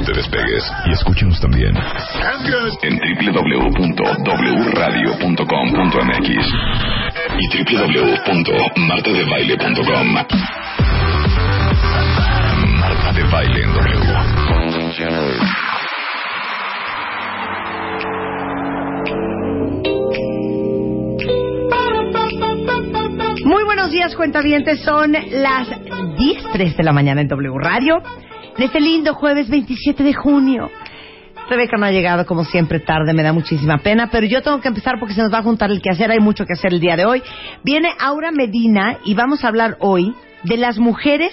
No te despegues y escúchanos también en www.wradio.com.mx y www.martadebaile.com. Marta de Baile en W. Muy buenos días, cuentavientes. Son las 10.03 de la mañana en W Radio. En este lindo jueves 27 de junio. Rebeca no ha llegado, como siempre, tarde. Me da muchísima pena. Pero yo tengo que empezar porque se nos va a juntar el que hacer. Hay mucho que hacer el día de hoy. Viene Aura Medina y vamos a hablar hoy de las mujeres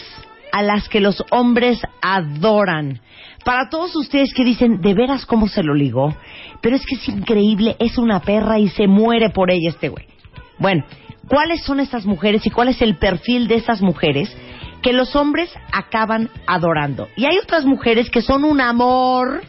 a las que los hombres adoran. Para todos ustedes que dicen, de veras cómo se lo ligó, pero es que es increíble, es una perra y se muere por ella este güey. Bueno, ¿cuáles son estas mujeres y cuál es el perfil de estas mujeres que los hombres acaban adorando? Y hay otras mujeres que son un amor,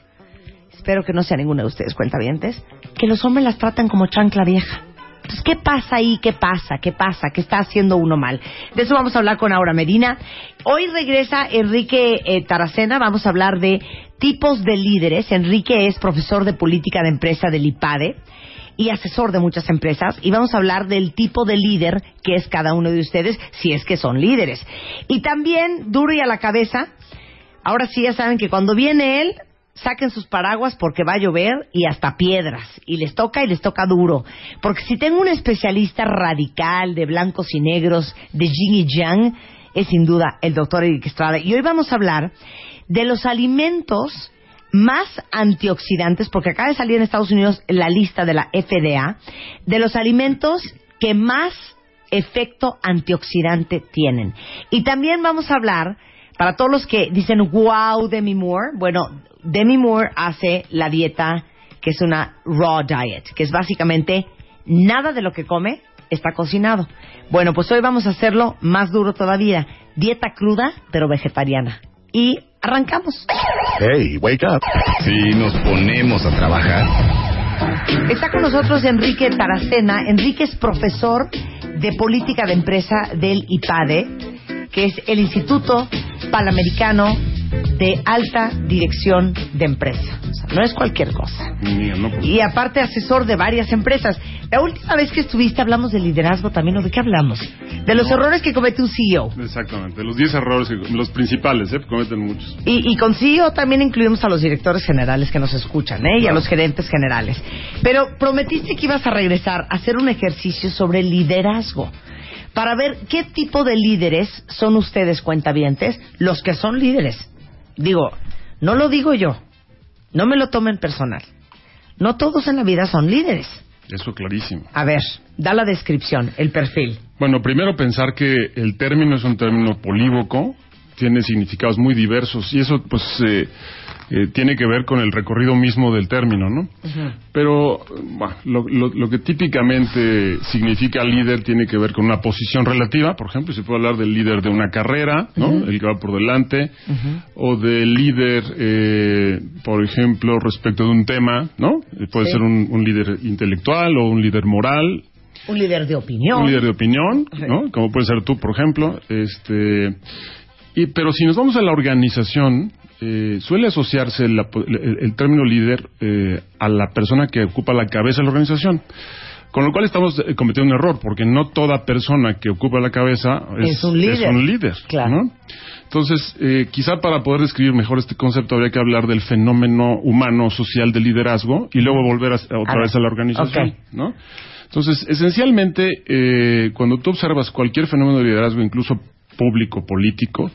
espero que no sea ninguna de ustedes cuentavientes, que los hombres las tratan como chancla vieja. Entonces, ¿qué pasa ahí? ¿Qué pasa? ¿Qué pasa? ¿Qué está haciendo uno mal? De eso vamos a hablar con Aura Medina. Hoy regresa Enrique eh, Taracena. Vamos a hablar de tipos de líderes. Enrique es profesor de política de empresa del IPADE y asesor de muchas empresas y vamos a hablar del tipo de líder que es cada uno de ustedes si es que son líderes. Y también, duro y a la cabeza, ahora sí ya saben que cuando viene él, saquen sus paraguas porque va a llover y hasta piedras. Y les toca y les toca duro. Porque si tengo un especialista radical de blancos y negros, de yin y yang, es sin duda el doctor Eric Estrada. Y hoy vamos a hablar de los alimentos más antioxidantes, porque acaba de salir en Estados Unidos la lista de la FDA, de los alimentos que más efecto antioxidante tienen. Y también vamos a hablar, para todos los que dicen, wow, Demi Moore, bueno, Demi Moore hace la dieta que es una raw diet, que es básicamente nada de lo que come está cocinado. Bueno, pues hoy vamos a hacerlo más duro todavía, dieta cruda pero vegetariana. Y arrancamos. Hey, wake up. Si nos ponemos a trabajar. Está con nosotros Enrique Taracena. Enrique es profesor de política de empresa del IPADE, que es el Instituto Panamericano de Alta Dirección de Empresa. O sea, no es cualquier cosa. Y aparte asesor de varias empresas. La última vez que estuviste hablamos de liderazgo también, ¿o de qué hablamos? De los errores que comete un CEO. Exactamente, los 10 errores, los principales, ¿eh? cometen muchos. Y, y con CEO también incluimos a los directores generales que nos escuchan, ¿eh? Y a los gerentes generales. Pero prometiste que ibas a regresar a hacer un ejercicio sobre liderazgo. Para ver qué tipo de líderes son ustedes, cuentavientes, los que son líderes. Digo, no lo digo yo. No me lo tomen personal. No todos en la vida son líderes. Eso clarísimo. A ver, da la descripción, el perfil. Bueno, primero pensar que el término es un término polívoco, tiene significados muy diversos y eso pues eh, eh, tiene que ver con el recorrido mismo del término, ¿no? Pero bueno, lo, lo- lo que típicamente significa líder tiene que ver con una posición relativa, por ejemplo, se puede hablar del líder de una carrera, ¿no? El que va por delante, o del líder, eh, por ejemplo, respecto de un tema, ¿no? Puede Sí. ser un, un líder intelectual o un líder moral, Un líder de opinión. un líder de opinión, ¿no? Como puede ser tú, por ejemplo. Este, y, pero si nos vamos a la organización, eh, suele asociarse el, el término líder eh, a la persona que ocupa la cabeza de la organización. Con lo cual estamos eh, cometiendo un error, porque no toda persona que ocupa la cabeza es, Es un líder. es un líder, Claro. ¿no? Entonces, eh, quizá para poder describir mejor este concepto habría que hablar del fenómeno humano social del liderazgo y luego volver a- otra A vez a la organización. ¿no? Entonces, esencialmente, eh, cuando tú observas cualquier fenómeno de liderazgo, incluso público, político,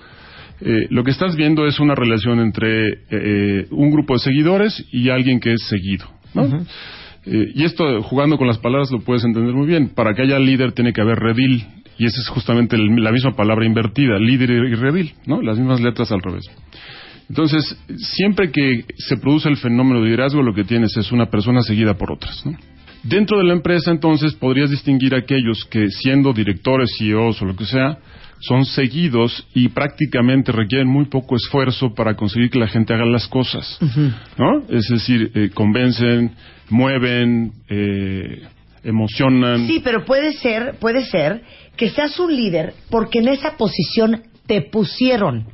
eh, lo que estás viendo es una relación entre eh, un grupo de seguidores y alguien que es seguido. ¿no? y esto, jugando con las palabras, lo puedes entender muy bien. Para que haya líder tiene que haber redil. Y esa es justamente la misma palabra invertida, líder y redil, ¿no? Las mismas letras al revés. Entonces, siempre que se produce el fenómeno de liderazgo, lo que tienes es una persona seguida por otras. ¿no? Dentro de la empresa, entonces, podrías distinguir a aquellos que, siendo directores, CEOs o lo que sea, son seguidos y prácticamente requieren muy poco esfuerzo para conseguir que la gente haga las cosas, ¿no? Es decir, eh, convencen, mueven, eh, emocionan. Sí, pero puede ser, puede ser que seas un líder porque en esa posición te pusieron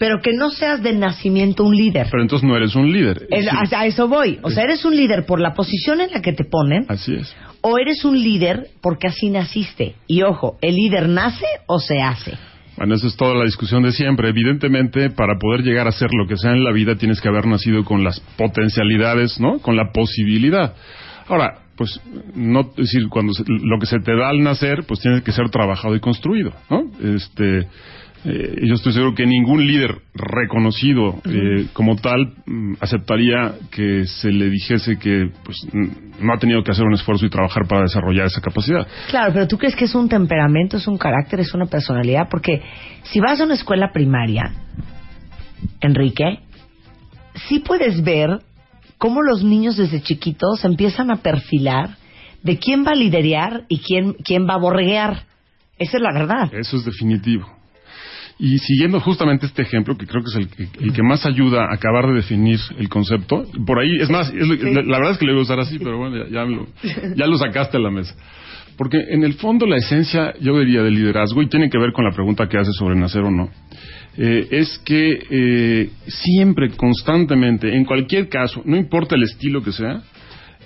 pero que no seas de nacimiento un líder. Pero entonces no eres un líder. A eso voy. O sea, eres un líder por la posición en la que te ponen. Así es. O eres un líder porque así naciste. Y ojo, ¿el líder nace o se hace? Bueno, esa es toda la discusión de siempre. Evidentemente, para poder llegar a ser lo que sea en la vida, tienes que haber nacido con las potencialidades, ¿no? Con la posibilidad. Ahora, pues, no, es decir, cuando lo que se te da al nacer, pues tiene que ser trabajado y construido, ¿no? Este, eh, yo estoy seguro que ningún líder reconocido eh, como tal mm, aceptaría que se le dijese que pues, no ha tenido que hacer un esfuerzo y trabajar para desarrollar esa capacidad. Claro, pero tú crees que es un temperamento, es un carácter, es una personalidad, porque si vas a una escuela primaria, Enrique, sí puedes ver cómo los niños desde chiquitos empiezan a perfilar de quién va a liderar y quién, quién va a borreguear. Esa es la verdad. Eso es definitivo. Y siguiendo justamente este ejemplo, que creo que es el, que más ayuda a acabar de definir el concepto, por ahí, es más, la, verdad es que lo iba a usar así, pero bueno, ya, lo, ya lo sacaste a la mesa. Porque en el fondo la esencia, yo diría, del liderazgo, y tiene que ver con la pregunta que hace sobre nacer o no, eh, es que eh, siempre, constantemente, en cualquier caso, no importa el estilo que sea,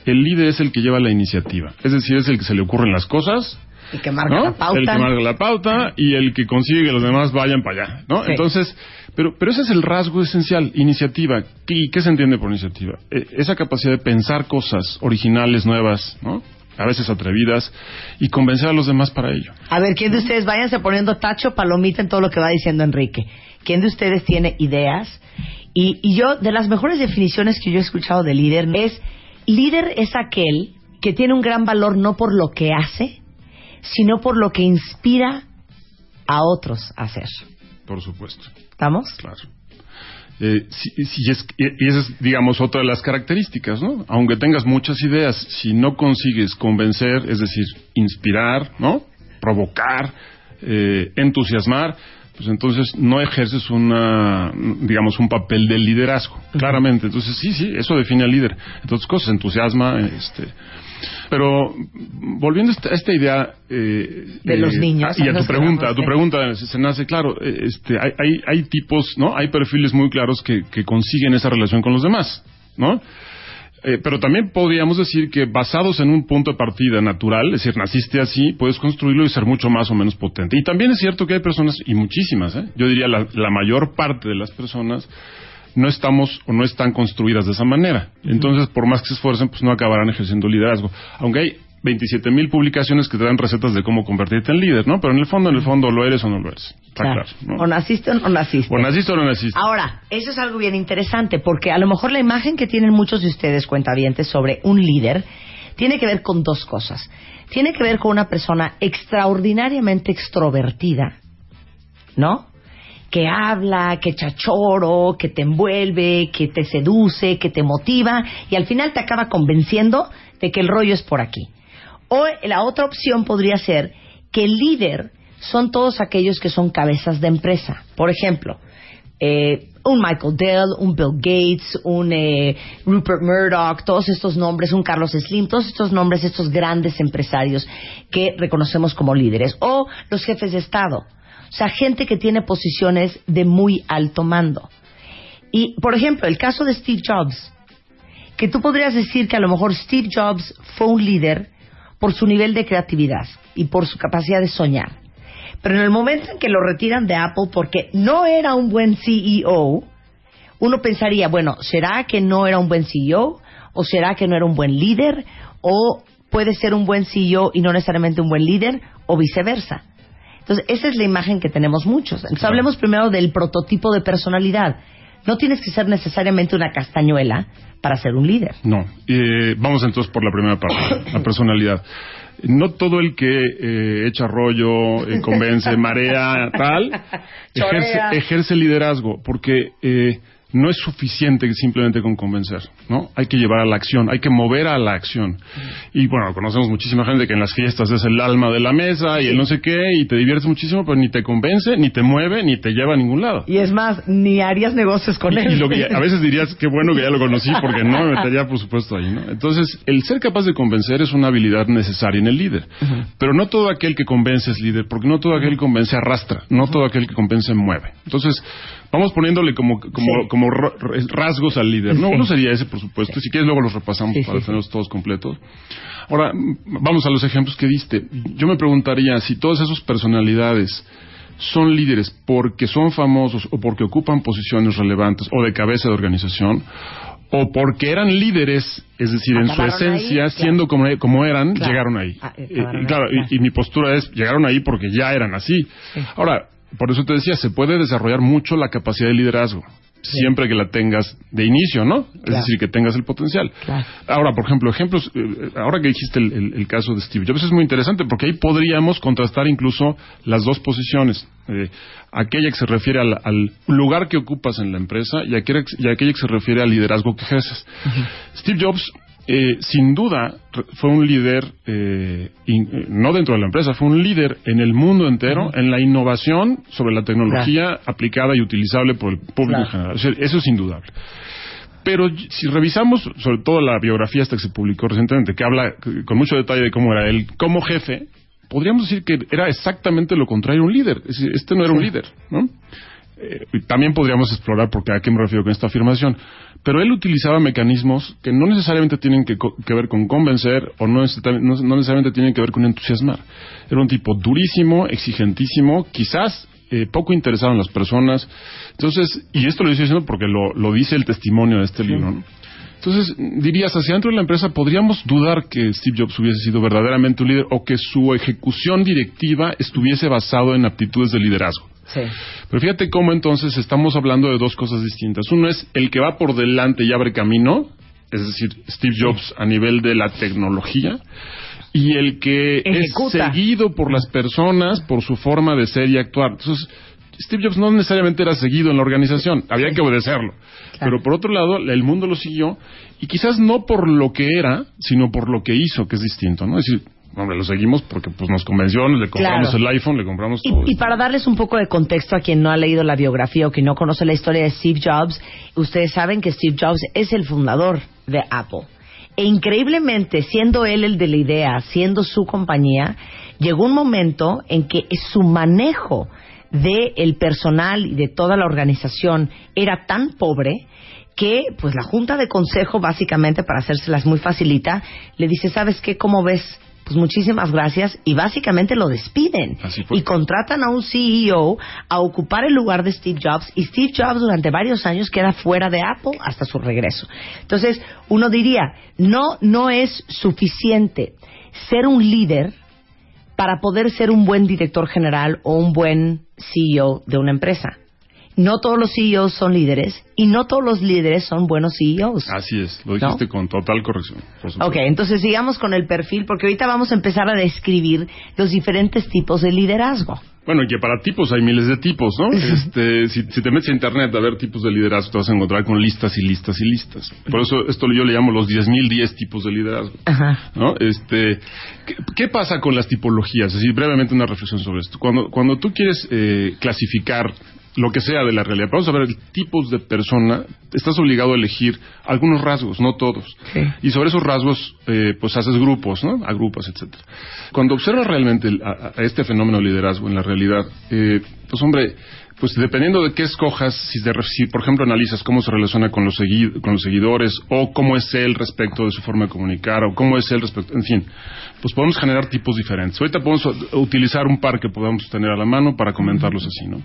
el líder es el que lleva la iniciativa. Es decir, es el que se le ocurren las cosas, el que marca la pauta. El que marca la pauta y el que consigue que los demás vayan para allá, ¿no? Entonces, pero, pero ese es el rasgo esencial, iniciativa. ¿Y qué se entiende por iniciativa? E, esa capacidad de pensar cosas originales, nuevas, ¿no? a veces atrevidas, y convencer a los demás para ello. A ver, ¿quién de ustedes, váyanse poniendo tacho, palomita en todo lo que va diciendo Enrique? ¿Quién de ustedes tiene ideas? Y, y yo, de las mejores definiciones que yo he escuchado de líder, es, líder es aquel que tiene un gran valor no por lo que hace, sino por lo que inspira a otros a hacer. Por supuesto. ¿Estamos? Claro. Eh, y esa es, digamos, otra de las características, ¿no? Aunque tengas muchas ideas, si no consigues convencer, es decir, inspirar, ¿no? Provocar, eh, entusiasmar, pues entonces no ejerces una, digamos, un papel de liderazgo, claramente. Entonces, sí, sí, eso define al líder. Entonces, cosas, entusiasma, este, pero volviendo a esta, idea eh, de los niños y a tu pregunta, a tu pregunta se, nace claro, eh, este, hay, hay, hay, tipos, no, hay perfiles muy claros que, que consiguen esa relación con los demás, no. Eh, pero también podríamos decir que basados en un punto de partida natural, es decir, naciste así, puedes construirlo y ser mucho más o menos potente. Y también es cierto que hay personas, y muchísimas, ¿eh? yo diría la, la mayor parte de las personas, no estamos o no están construidas de esa manera. Entonces, por más que se esfuercen, pues no acabarán ejerciendo liderazgo. Aunque hay 27 mil publicaciones que te dan recetas de cómo convertirte en líder, ¿no? Pero en el fondo, en el fondo, lo eres o no lo eres. claro. O naciste o no naciste. O naciste o no naciste. Ahora, eso es algo bien interesante, porque a lo mejor la imagen que tienen muchos de ustedes, cuentavientes, sobre un líder, tiene que ver con dos cosas. Tiene que ver con una persona extraordinariamente extrovertida, ¿no? Que habla, que chachoro, que te envuelve, que te seduce, que te motiva y al final te acaba convenciendo de que el rollo es por aquí. O la otra opción podría ser que el líder son todos aquellos que son cabezas de empresa. Por ejemplo, eh, un Michael Dell, un Bill Gates, un eh, Rupert Murdoch, todos estos nombres, un Carlos Slim, todos estos nombres, estos grandes empresarios que reconocemos como líderes. O los jefes de Estado o sea, gente que tiene posiciones de muy alto mando. Y, por ejemplo, el caso de Steve Jobs, que tú podrías decir que a lo mejor Steve Jobs fue un líder por su nivel de creatividad y por su capacidad de soñar. Pero en el momento en que lo retiran de Apple porque no era un buen CEO, uno pensaría, bueno, ¿será que no era un buen CEO? ¿O será que no era un buen líder? ¿O puede ser un buen CEO y no necesariamente un buen líder, o viceversa. Entonces, esa es la imagen que tenemos muchos. Entonces, hablemos primero del prototipo de personalidad. No tienes que ser necesariamente una castañuela para ser un líder. No. Eh, vamos entonces por la primera parte, la personalidad. No todo el que eh, echa rollo, eh, convence, marea, tal, ejerce, ejerce liderazgo, porque eh, no es suficiente simplemente con convencer, ¿no? Hay que llevar a la acción, hay que mover a la acción. Y bueno, conocemos muchísima gente que en las fiestas es el alma de la mesa y el no sé qué, y te diviertes muchísimo, pero ni te convence, ni te mueve, ni te lleva a ningún lado. Y es más, ni harías negocios con él. Y lo que a veces dirías, qué bueno que ya lo conocí, porque no me metería, por supuesto, ahí, ¿no? Entonces, el ser capaz de convencer es una habilidad necesaria en el líder. Pero no todo aquel que convence es líder, porque no todo aquel que convence arrastra, no todo aquel que convence mueve. Entonces, vamos poniéndole como, como, como ra- rasgos al líder. No, uno sería ese, por supuesto. Si quieres, luego los repasamos Sí, para sí, tenerlos todos completos. Ahora, vamos a los ejemplos que diste. Yo me preguntaría si todas esas personalidades son líderes porque son famosos o porque ocupan posiciones relevantes o de cabeza de organización o porque eran líderes, es decir, en su ahí, esencia, claro. siendo como, como eran, Claro. llegaron ahí. Ah, eh, claro, ahí, y- claro. y mi postura es, llegaron ahí porque ya eran así. Ahora, por eso te decía, se puede desarrollar mucho la capacidad de liderazgo. Siempre que la tengas de inicio, ¿no? Es decir, que tengas el potencial. Claro. Ahora, por ejemplo, ejemplos, eh, ahora que dijiste el, el- el caso de Steve Jobs, es muy interesante porque ahí podríamos contrastar incluso las dos posiciones. Eh, aquella que se refiere al, al lugar que ocupas en la empresa y aquella, y aquella que se refiere al liderazgo que ejerces. Steve Jobs, eh, sin duda, fue un líder, eh, in- eh, no dentro de la empresa, fue un líder en el mundo entero en la innovación sobre la tecnología aplicada y utilizable por el público en general. O sea, eso es indudable. Pero si revisamos sobre todo la biografía esta que se publicó recientemente, que habla con mucho detalle de cómo era él como jefe, podríamos decir que era exactamente lo contrario a un líder. Este no era un líder, ¿no? Eh, también podríamos explorar por qué a qué me refiero con esta afirmación. Pero él utilizaba mecanismos que no necesariamente tienen que, co- que ver con convencer o no, no- no necesariamente tienen que ver con entusiasmar. Era un tipo durísimo, exigentísimo, quizás eh, poco interesado en las personas. Entonces, y esto lo estoy diciendo porque lo, lo dice el testimonio de este libro. ¿no? Entonces, dirías, hacia dentro de la empresa podríamos dudar que Steve Jobs hubiese sido verdaderamente un líder o que su ejecución directiva estuviese basado en aptitudes de liderazgo. Sí. Pero fíjate cómo entonces estamos hablando de dos cosas distintas. Uno es el que va por delante y abre camino, es decir, Steve Jobs a nivel de la tecnología, y el que Ejecuta. es seguido por las personas por su forma de ser y actuar. Entonces, Steve Jobs no necesariamente era seguido en la organización, había que obedecerlo. Pero por otro lado, el mundo lo siguió, y quizás no por lo que era, sino por lo que hizo, que es distinto, ¿no? Es decir, hombre, lo seguimos porque pues nos convenció, le compramos Claro. el iPhone, le compramos todo. Y, y para darles un poco de contexto a quien no ha leído la biografía o quien no conoce la historia de Steve Jobs, ustedes saben que Steve Jobs es el fundador de Apple. E increíblemente, siendo él el de la idea, siendo su compañía, llegó un momento en que su manejo del personal y de toda la organización era tan pobre que pues la junta de consejo básicamente para hacérselas muy facilita le dice sabes qué cómo ves pues muchísimas gracias y básicamente lo despiden y contratan a un CEO a ocupar el lugar de Steve Jobs y Steve Jobs durante varios años queda fuera de Apple hasta su regreso. Entonces, uno diría, no, no es suficiente ser un líder para poder ser un buen director general o un buen CEO de una empresa. No todos los CEOs son líderes y no todos los líderes son buenos CEOs. Así es, lo dijiste ¿No? con total corrección. por supuesto. Ok, entonces sigamos con el perfil porque ahorita vamos a empezar a describir los diferentes tipos de liderazgo. Bueno, y que para tipos hay miles de tipos, ¿no? Este, si, si te metes a internet a ver tipos de liderazgo, te vas a encontrar con listas y listas y listas. Por eso esto yo le llamo los 10.010 tipos de liderazgo. Ajá. ¿no? Este, ¿qué, qué pasa con las tipologías? Es decir, brevemente una reflexión sobre esto. Cuando, cuando tú quieres eh, clasificar lo que sea de la realidad, vamos a ver tipos de persona, estás obligado a elegir algunos rasgos, no todos. Sí. Y sobre esos rasgos, eh, pues haces grupos, ¿no? Agrupas, etcétera. Cuando observas realmente el- a, a este fenómeno de liderazgo en la realidad, eh, pues hombre, pues dependiendo de qué escojas, si, de- si, por ejemplo analizas cómo se relaciona con los, segui- con los seguidores, o cómo es él respecto de su forma de comunicar, o cómo es él respecto, en fin, pues podemos generar tipos diferentes. Ahorita podemos utilizar un par que podamos tener a la mano para comentarlos así, ¿no?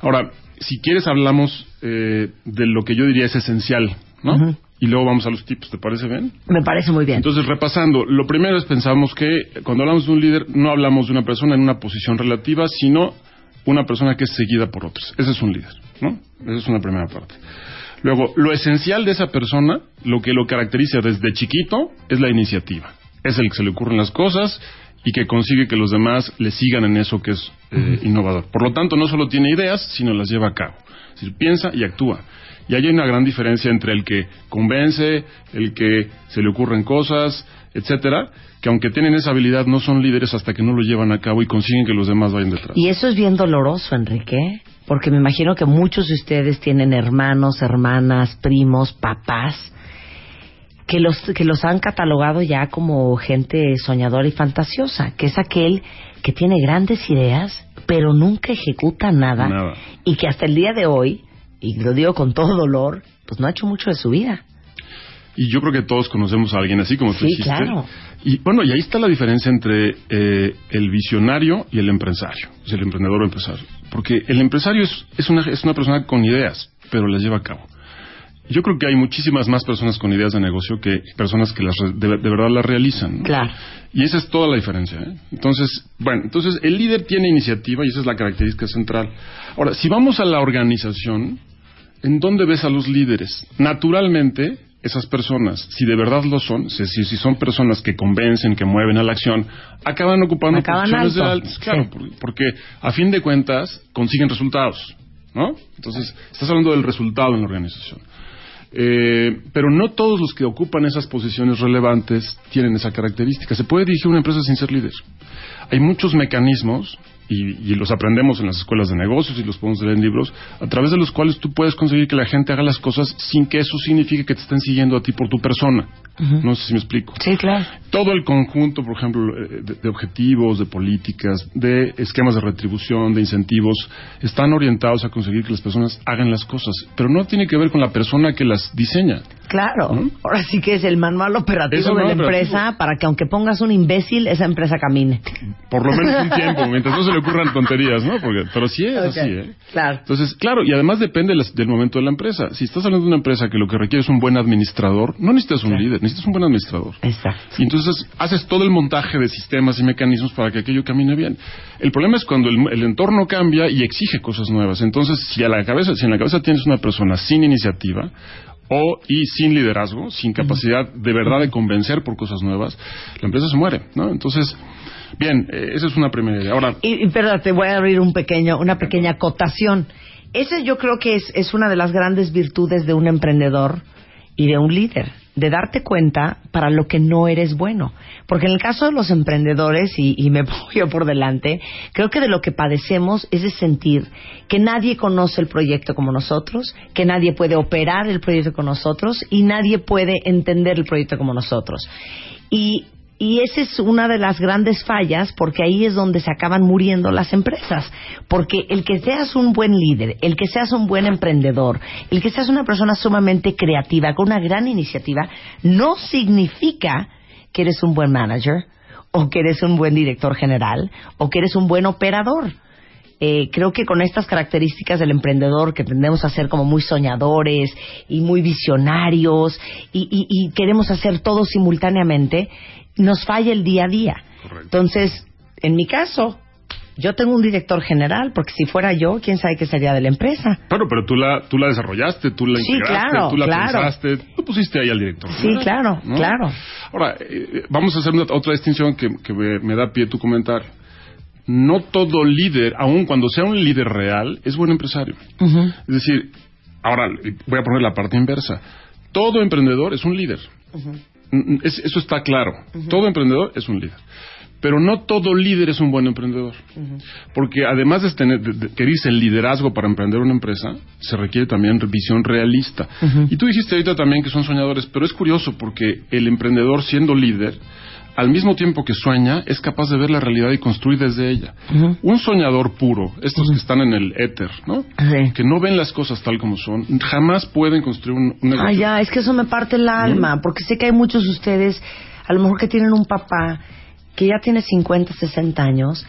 Ahora, si quieres hablamos eh, de lo que yo diría es esencial, ¿no? y luego vamos a los tipos, ¿te parece bien? Me parece muy bien. Entonces, repasando, lo primero es pensamos que cuando hablamos de un líder no hablamos de una persona en una posición relativa, sino una persona que es seguida por otros. Ese es un líder, ¿no? Esa es una primera parte. Luego, lo esencial de esa persona, lo que lo caracteriza desde chiquito, es la iniciativa. Es el que se le ocurren las cosas y que consigue que los demás le sigan en eso que es eh, innovador. Por lo tanto, no solo tiene ideas, sino las lleva a cabo. Es decir, piensa y actúa. Y hay una gran diferencia entre el que convence, el que se le ocurren cosas, etcétera, que aunque tienen esa habilidad no son líderes hasta que no lo llevan a cabo y consiguen que los demás vayan detrás. Y eso es bien doloroso, Enrique, porque me imagino que muchos de ustedes tienen hermanos, hermanas, primos, papás que los que los han catalogado ya como gente soñadora y fantasiosa, que es aquel que tiene grandes ideas, pero nunca ejecuta nada, Nada. y que hasta el día de hoy, y lo digo con todo dolor, pues no ha hecho mucho de su vida. Y yo creo que todos conocemos a alguien así como tú Sí, dijiste. claro. Y bueno, y ahí está la diferencia entre eh, el visionario y el empresario, es el emprendedor o empresario. Porque el empresario es, es, una, es una persona con ideas, pero las lleva a cabo. Yo creo que hay muchísimas más personas con ideas de negocio que personas que las de, de verdad las realizan. ¿no? Claro. Y esa es toda la diferencia. ¿eh? Entonces, bueno, entonces el líder tiene iniciativa y esa es la característica central. Ahora, si vamos a la organización, ¿en dónde ves a los líderes? Naturalmente, esas personas, si de verdad lo son, si, si- son personas que convencen, que mueven a la acción, acaban ocupando Acaban posiciones de alto, Claro, sí. porque a fin de cuentas consiguen resultados, ¿no? Entonces, estás hablando del resultado en la organización. Eh, pero no todos los que ocupan esas posiciones relevantes tienen esa característica. Se puede dirigir una empresa sin ser líder. Hay muchos mecanismos, y, y los aprendemos en las escuelas de negocios y los podemos leer en libros, a través de los cuales tú puedes conseguir que la gente haga las cosas sin que eso signifique que te estén siguiendo a ti por tu persona. No sé si me explico Sí, claro. todo el conjunto, por ejemplo, eh, de, de objetivos, de políticas, de esquemas de retribución, de incentivos, están orientados a conseguir que las personas hagan las cosas, pero no tiene que ver con la persona que las diseña. Claro. ¿Mm? Ahora sí que es el manual operativo de la empresa operativo. para que aunque pongas un imbécil, esa empresa camine. Por lo menos un tiempo, mientras no se le ocurran tonterías, ¿no? Porque, pero sí es así, ¿eh? claro. Entonces, claro, y además depende del, del momento de la empresa. Si estás hablando de una empresa que lo que requiere es un buen administrador, no necesitas un líder, necesitas un buen administrador. Exacto. Y entonces haces todo el montaje de sistemas y mecanismos para que aquello camine bien. El problema es cuando el, el entorno cambia y exige cosas nuevas. Entonces, si a la cabeza, si en la cabeza tienes una persona sin iniciativa o y sin liderazgo, sin capacidad de verdad de convencer por cosas nuevas, la empresa se muere, ¿no? Entonces, bien, eh, esa es una primera idea. Ahora, Y, y perdón, te voy a abrir un pequeño, una pequeña acotación. Ese yo creo que es, es una de las grandes virtudes de un emprendedor y de un líder, de darte cuenta para lo que no eres bueno. Porque en el caso de los emprendedores, y, me pongo yo por delante, creo que de lo que padecemos es de sentir que nadie conoce el proyecto como nosotros, que nadie puede operar el proyecto con nosotros y nadie puede entender el proyecto como nosotros. Y y esa es una de las grandes fallas porque ahí es donde se acaban muriendo las empresas. Porque el que seas un buen líder, el que seas un buen emprendedor, el que seas una persona sumamente creativa, con una gran iniciativa, no significa que eres un buen manager o que eres un buen director general o que eres un buen operador. Eh, creo que con estas características del emprendedor que tendemos a ser como muy soñadores y muy visionarios y, y- y queremos hacer todo simultáneamente, nos falla el día a día. Correcto. Entonces, en mi caso, yo tengo un director general, porque si fuera yo, quién sabe qué sería de la empresa. Bueno, pero tú la, tú la desarrollaste, tú la Sí, integraste, claro, tú la claro. pensaste, tú pusiste ahí al director. Sí, claro, ¿no? claro. Ahora, eh, vamos a hacer una- otra distinción que, que me, me da pie tu comentario. No todo líder, aun cuando sea un líder real, es buen empresario. Es decir, ahora voy a poner la parte inversa. Todo emprendedor es un líder. Mm, es- eso está claro. Todo emprendedor es un líder. Pero no todo líder es un buen emprendedor. Porque además de, tener, de, de- que dice el liderazgo para emprender una empresa, se requiere también visión realista. Y tú dijiste ahorita también que son soñadores, pero es curioso porque el emprendedor siendo líder, al mismo tiempo que sueña, es capaz de ver la realidad y construir desde ella. Un soñador puro, estos que están en el éter, ¿no? Sí. Que no ven las cosas tal como son, jamás pueden construir un, un negocio. Ah, ya, es que eso me parte el alma, porque sé que hay muchos de ustedes, a lo mejor que tienen un papá que ya tiene 50, 60 años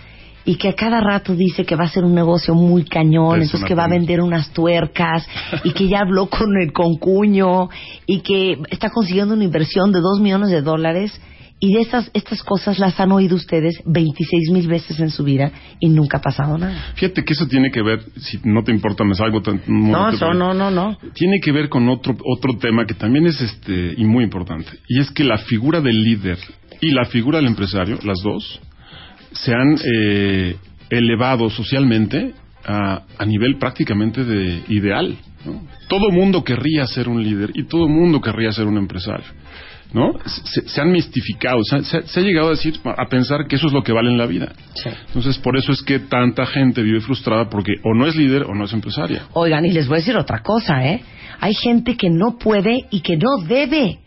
y que a cada rato dice que va a hacer un negocio muy cañón, Es entonces que va a vender unas tuercas y que ya habló con el concuño y que está consiguiendo una inversión de dos millones de dólares y de estas estas cosas las han oído ustedes 26 mil veces en su vida y nunca ha pasado nada. Fíjate que eso tiene que ver, si no te importa, me salgo tan... No, eso no, no, no. Tiene que ver con otro, otro tema que también es este y muy importante. Y es que la figura del líder y la figura del empresario, las dos, se han eh, elevado socialmente a, a nivel prácticamente de ideal. ¿no? Todo mundo querría ser un líder y todo mundo querría ser un empresario. ¿No? Se, se han mistificado, se, ha- se se ha llegado a decir, a pensar que eso es lo que vale en la vida. Sí. Entonces, por eso es que tanta gente vive frustrada porque o no es líder o no es empresaria. Oigan, y les voy a decir otra cosa, ¿eh? Hay gente que no puede y que no debe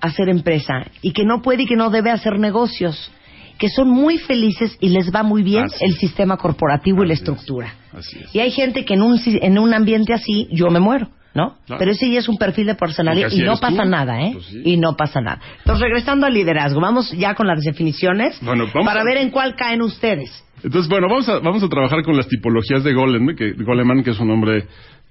hacer empresa y que no puede y que no debe hacer negocios, que son muy felices y les va muy bien Así el sistema corporativo y la es. estructura. Así es. Y hay gente que en un, en un ambiente así, yo me muero, ¿no? Claro. Pero ese ya es un perfil de personalidad y no pasa tú. nada, ¿eh? Pues sí. Y no pasa nada. Entonces, regresando al liderazgo, vamos ya con las definiciones Bueno, para a- ver en cuál caen ustedes. Entonces, bueno, vamos a, vamos a trabajar con las tipologías de Goleman, que, Goleman, que es un hombre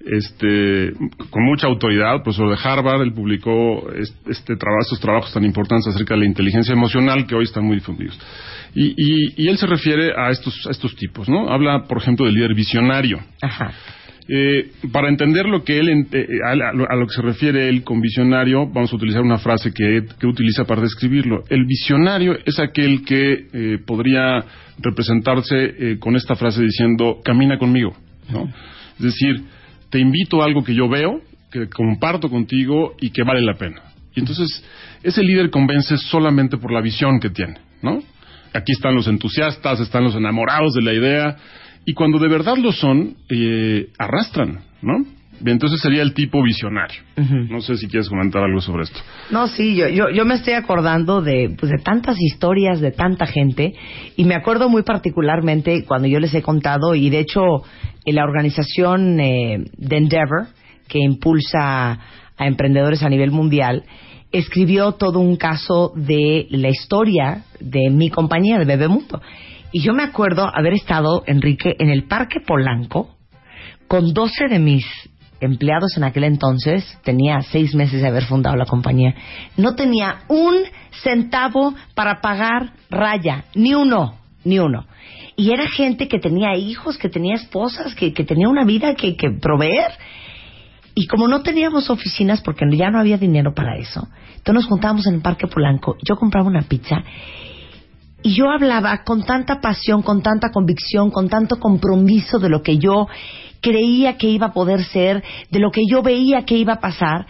este, con mucha autoridad, profesor de Harvard. Él publicó es- este, trabajo, estos trabajos tan importantes acerca de la inteligencia emocional que hoy están muy difundidos. Y, y- y él se refiere a estos, a estos tipos, ¿no? Habla, por ejemplo, del líder visionario. Ajá. Eh, para entender lo que él ent- eh, a, lo, que se refiere él con visionario, vamos a utilizar una frase que, que utiliza para describirlo. El visionario es aquel que eh, podría representarse eh, con esta frase diciendo camina conmigo, ¿no? Es decir, te invito a algo que yo veo, que comparto contigo y que vale la pena. Y entonces ese líder convence solamente por la visión que tiene, ¿no? Aquí están los entusiastas, están los enamorados de la idea, y cuando de verdad lo son, eh, arrastran, ¿no? Entonces sería el tipo visionario. No sé si quieres comentar algo sobre esto. No, sí, yo, yo, yo me estoy acordando de, pues, de tantas historias de tanta gente y me acuerdo muy particularmente cuando yo les he contado y de hecho en la organización eh, de Endeavor que impulsa a emprendedores a nivel mundial escribió todo un caso de la historia de mi compañía de Bebemundo y yo me acuerdo haber estado Enrique en el Parque Polanco con 12 de mis empleados en aquel entonces, tenía seis meses de haber fundado la compañía, no tenía un centavo para pagar raya, ni uno, ni uno. Y era gente que tenía hijos, que tenía esposas, que, que tenía una vida que, que proveer. Y como no teníamos oficinas, porque ya no había dinero para eso, entonces nos juntábamos en el Parque Polanco, yo compraba una pizza y yo hablaba con tanta pasión, con tanta convicción, con tanto compromiso de lo que yo creía que iba a poder ser, de lo que yo veía que iba a pasar,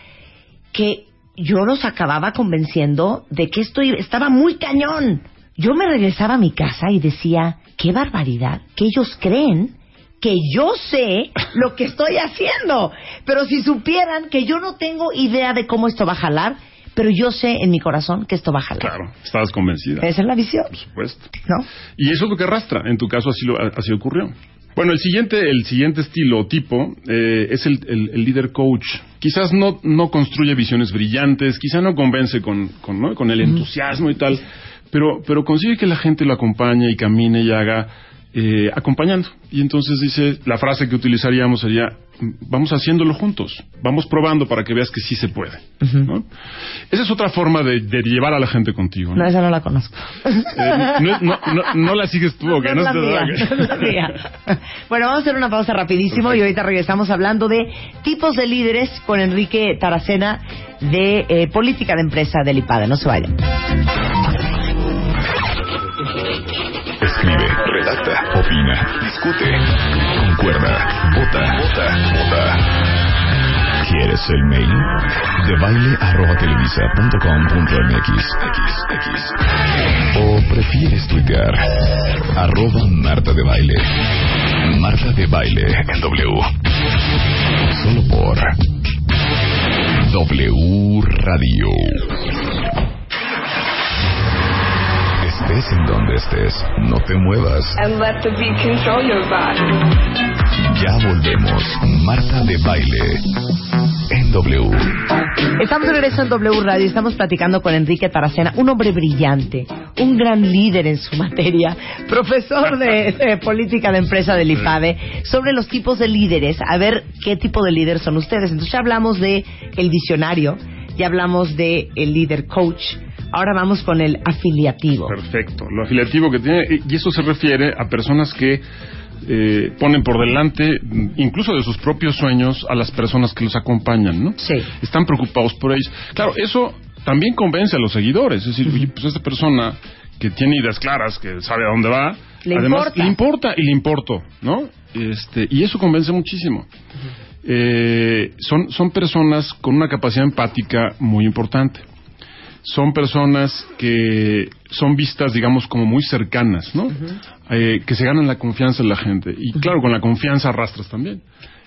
que yo los acababa convenciendo de que esto estaba muy cañón. Yo me regresaba a mi casa y decía, qué barbaridad, que ellos creen que yo sé lo que estoy haciendo. Pero si supieran que yo no tengo idea de cómo esto va a jalar, pero yo sé en mi corazón que esto va a jalar. Claro, estabas convencida. Esa es la visión, Por supuesto. ¿no? Y eso es lo que arrastra. En tu caso así, lo, así ocurrió. Bueno, el siguiente, el siguiente estilo o tipo eh, es el, el- el líder coach. Quizás no, no construye visiones brillantes, quizás no convence con, con, ¿no? con el entusiasmo y tal, pero, pero consigue que la gente lo acompañe y camine y haga eh, acompañando. Y entonces dice, la frase que utilizaríamos sería, "Mm, vamos haciéndolo juntos, vamos probando para que veas que sí se puede. ¿no? Esa es otra forma de, de llevar a la gente contigo. No, esa no la conozco. Eh, no, no, no- no la sigues tú, ¿o qué? No. Bueno, vamos a hacer una pausa rapidísimo y ahorita regresamos hablando de tipos de líderes con Enrique Taracena de eh, Política de Empresa del IPADE. No se vayan. Escribe, redacta, opina, discute, concuerda, vota, vota, vota. ¿Quieres el mail? De baile. O prefieres tuitear arroba Marta de Baile. Marta de Baile en W. Solo por W Radio. Estés en donde estés, no te muevas. and let the beat control your body. Ya volvemos. Marta de Baile. en W. Estamos de regreso en W Radio. Estamos platicando con Enrique Taracena, un hombre brillante, un gran líder en su materia, profesor de, de política de empresa del IFADE, sobre los tipos de líderes. A ver qué tipo de líderes son ustedes. Entonces ya hablamos de el visionario, ya hablamos de el líder coach. Ahora vamos con el afiliativo. Perfecto. Lo afiliativo que tiene, y eso se refiere a personas que eh, ponen por delante, incluso de sus propios sueños, a las personas que los acompañan, ¿no? Sí. Están preocupados por ellos. Claro, eso también convence a los seguidores. Es decir, oye, pues esta persona que tiene ideas claras, que sabe a dónde va, Le además importa. le importa y le importo, ¿no? Este, y eso convence muchísimo. Eh, son, son personas con una capacidad empática muy importante. Son personas que son vistas, digamos, como muy cercanas, ¿no? Eh, que se ganan la confianza de la gente. Y claro, con la confianza arrastras también.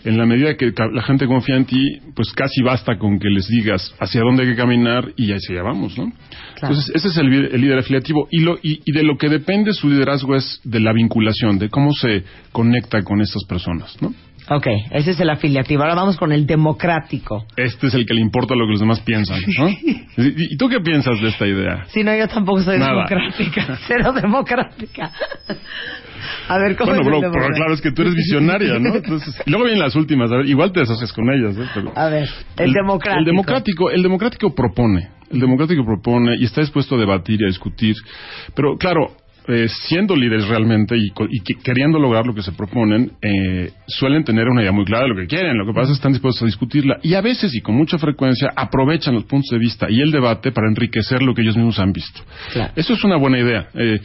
En la medida que la gente confía en ti, pues casi basta con que les digas hacia dónde hay que caminar y hacia allá vamos, ¿no? Claro. Entonces, ese es el, el líder afiliativo. Y, lo, y, y de lo que depende su liderazgo es de la vinculación, de cómo se conecta con estas personas, ¿no? Ok, ese es el afiliativo. Ahora vamos con el democrático. Este es el que le importa lo que los demás piensan, ¿no? ¿Y, tú qué piensas de esta idea? Si no, yo tampoco soy Nada. democrática. Cero democrática. A ver, ¿cómo Bueno, bro, pero claro, es que tú eres visionaria, ¿no? Entonces, y luego vienen las últimas, a ver, igual te deshaces con ellas, ¿eh? Pero- A ver, el, democrático. El democrático, el democrático propone, el democrático propone y está dispuesto a debatir y a discutir, pero claro, eh, siendo líderes realmente y, y que- queriendo lograr lo que se proponen, eh, suelen tener una idea muy clara de lo que quieren. Lo que pasa es que están dispuestos a discutirla y a veces y con mucha frecuencia aprovechan los puntos de vista y el debate para enriquecer lo que ellos mismos han visto. Claro. Eso es una buena idea. Eh,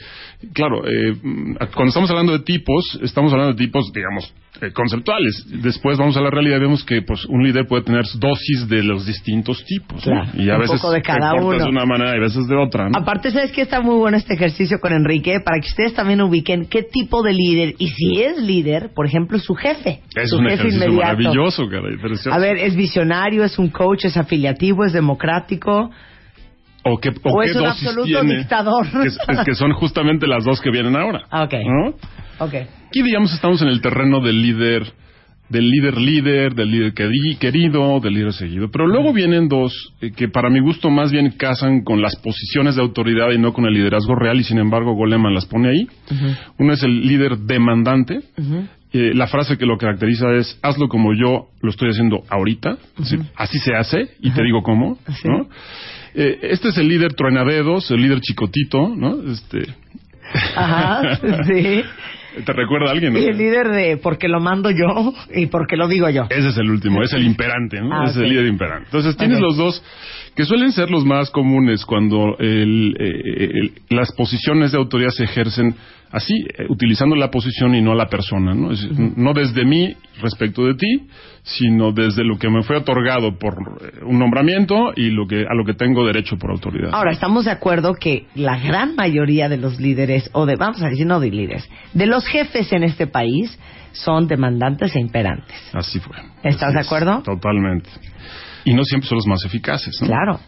claro, eh, cuando estamos hablando de tipos, estamos hablando de tipos, digamos, eh, conceptuales. Después vamos a la realidad y vemos que pues un líder puede tener dosis de los distintos tipos. ¿no? Claro, Y a un veces poco de cada uno. de una manera y a veces de otra. ¿no? Aparte, ¿sabes que Está muy bueno este ejercicio con Enrique para que ustedes también ubiquen qué tipo de líder, y si es líder, por ejemplo, su jefe. Es su un jefe ejercicio inmediato. maravilloso, caray. precioso. A ver, ¿es visionario, es un coach, es afiliativo, es democrático? o qué, o o qué es un dosis absoluto tiene? dictador. Que, es, es que son justamente las dos que vienen ahora. Ah, ok. ¿no? Ok. Aquí, digamos, estamos en el terreno del líder, del líder líder, del líder queri- querido, del líder seguido. Pero luego vienen dos eh, que para mi gusto más bien casan con las posiciones de autoridad y no con el liderazgo real y sin embargo Goleman las pone ahí. Uno es el líder demandante. Eh, la frase que lo caracteriza es hazlo como yo lo estoy haciendo ahorita. Así se hace y te digo cómo. ¿no? Eh, este es el líder truenadedos, el líder chicotito, ¿no? Este, Ajá, sí. ¿Te recuerda a alguien? no? Y el líder de porque lo mando yo y porque lo digo yo. Ese es el último, es el imperante, ¿no? Ah, es el líder imperante. Entonces tienes los dos que suelen ser los más comunes cuando el, eh, el- las posiciones de autoridad se ejercen así, eh, utilizando la posición y no la persona, ¿no? Es No desde mí respecto de ti, sino desde lo que me fue otorgado por eh, un nombramiento y lo que a lo que tengo derecho por autoridad. Ahora, estamos de acuerdo que la gran mayoría de los líderes, o de, vamos a decir, no de líderes, de los jefes en este país son demandantes e imperantes. Así fue. ¿Estás Así de es, acuerdo? Totalmente. Y no siempre son los más eficaces, ¿no? Claro.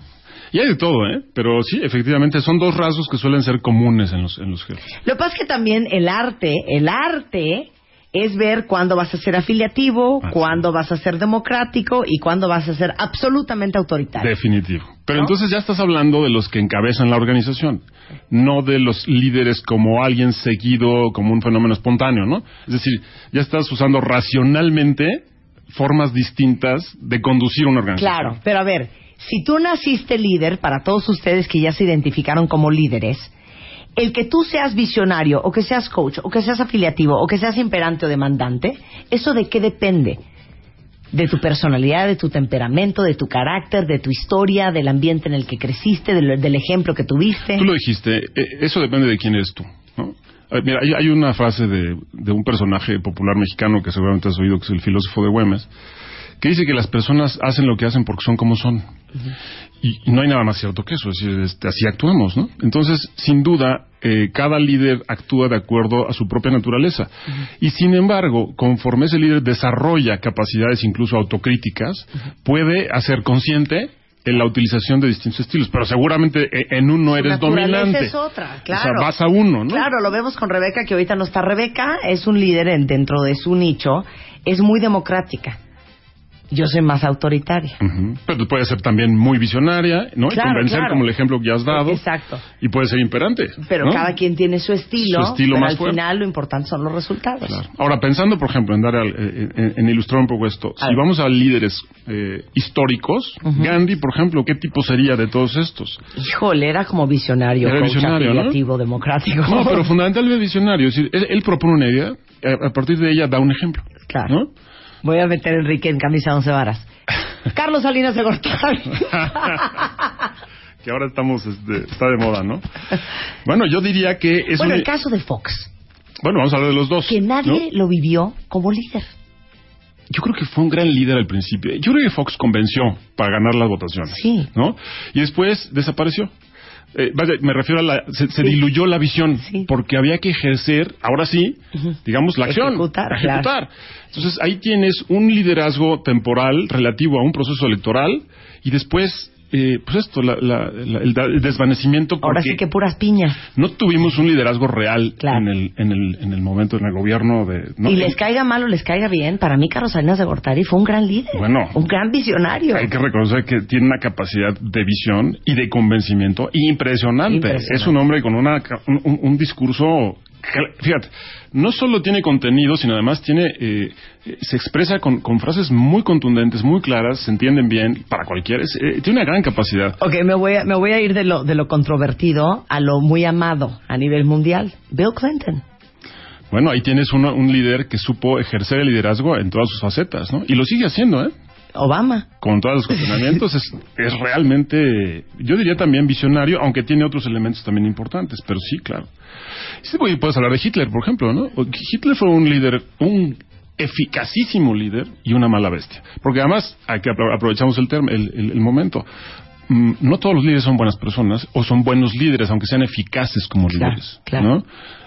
Y hay de todo, ¿eh? Pero sí, efectivamente, son dos rasgos que suelen ser comunes en los, en los jefes. Lo que pasa es que también el arte, el arte es ver cuándo vas a ser afiliativo, Ah, sí. cuándo vas a ser democrático y cuándo vas a ser absolutamente autoritario. Definitivo. Pero ¿No? entonces ya estás hablando de los que encabezan la organización, no de los líderes como alguien seguido, como un fenómeno espontáneo, ¿no? Es decir, ya estás usando racionalmente formas distintas de conducir una organización. Claro, pero a ver, si tú naciste líder, para todos ustedes que ya se identificaron como líderes, el que tú seas visionario, o que seas coach, o que seas afiliativo, o que seas imperante o demandante, ¿eso de qué depende? De tu personalidad, de tu temperamento, de tu carácter, de tu historia, del ambiente en el que creciste, del, del ejemplo que tuviste. Tú lo dijiste, eh, eso depende de quién eres tú, ¿no? Eh, Mira, hay, hay una frase de, un personaje popular mexicano que seguramente has oído, que es el filósofo de Güemes, que dice que las personas hacen lo que hacen porque son como son. y no hay nada más cierto que eso, es decir, este, así actuamos, ¿no? Entonces, sin duda, eh, cada líder actúa de acuerdo a su propia naturaleza. Y sin embargo, conforme ese líder desarrolla capacidades incluso autocríticas, puede hacer consciente en la utilización de distintos estilos, pero seguramente eh, en uno eres dominante. es otra, claro. O sea, vas a uno, ¿no? Claro, lo vemos con Rebeca, que ahorita no está. Rebeca es un líder en- dentro de su nicho, es muy democrática. Yo soy más autoritaria. Pero tú puedes ser también muy visionaria, ¿no? Claro, y convencer claro. como el ejemplo que ya has dado. Exacto. Y puede ser imperante. Pero ¿no? cada quien tiene su estilo, Su estilo pero más al fuerte. final lo importante son los resultados. Claro. Ahora, pensando, por ejemplo, en, dar al- eh, en, en ilustrar un poco esto, si vamos a líderes eh, históricos, Gandhi, por ejemplo, ¿qué tipo sería de todos estos? Híjole, era como visionario, Era coach visionario, ¿no? democrático. No, pero fundamentalmente visionario. Es decir, él, él propone una idea, a, a partir de ella da un ejemplo. Claro. ¿no? Voy a meter a Enrique en camisa once varas. Carlos Salinas de Gortari. que ahora estamos, este, está de moda, ¿no? Bueno, yo diría que es bueno, un- el caso de Fox, Bueno, vamos a hablar de los dos. que nadie ¿no? lo vivió como líder. Yo creo que fue un gran líder al principio. Yo creo que Fox convenció para ganar las votaciones. Sí. ¿No? Y después desapareció. Eh, vaya, me refiero a la. Se, se diluyó la visión. Sí. Porque había que ejercer, ahora sí, digamos, la acción. Ejecutar, Ejecutar. Entonces ahí tienes un liderazgo temporal relativo a un proceso electoral y después. Eh, pues esto, la- la- la- el, desvanecimiento. Ahora sí que puras piñas. No tuvimos un liderazgo real Claro. en, el, en, el, en el momento, en el gobierno de. ¿no? Y les caiga mal o les caiga bien, para mí Carlos Salinas de Gortari fue un gran líder. Bueno. Un gran visionario. Hay que reconocer que tiene una capacidad de visión y de convencimiento impresionante. Impresionante. Es un hombre con una, un- un discurso. Fíjate, no solo tiene contenido, sino además tiene eh, eh, se expresa con, con frases muy contundentes, muy claras, se entienden bien para cualquiera. Es, eh, tiene una gran capacidad. Ok, me voy a, me voy a ir de lo, de lo controvertido a lo muy amado a nivel mundial. Bill Clinton. Bueno, ahí tienes uno- un líder que supo ejercer el liderazgo en todas sus facetas, ¿no? Y lo sigue haciendo, ¿eh? Obama. con todos los cuestionamientos, es, es realmente, yo diría también visionario, aunque tiene otros elementos también importantes, pero sí, claro. Sí, güey, puedes hablar de Hitler, por ejemplo, ¿no? Hitler fue un líder, un eficacísimo líder y una mala bestia. Porque además, aquí apro- aprovechamos el, term- el, el- el momento, mm, no todos los líderes son buenas personas o son buenos líderes, aunque sean eficaces como Claro, líderes, claro. ¿no?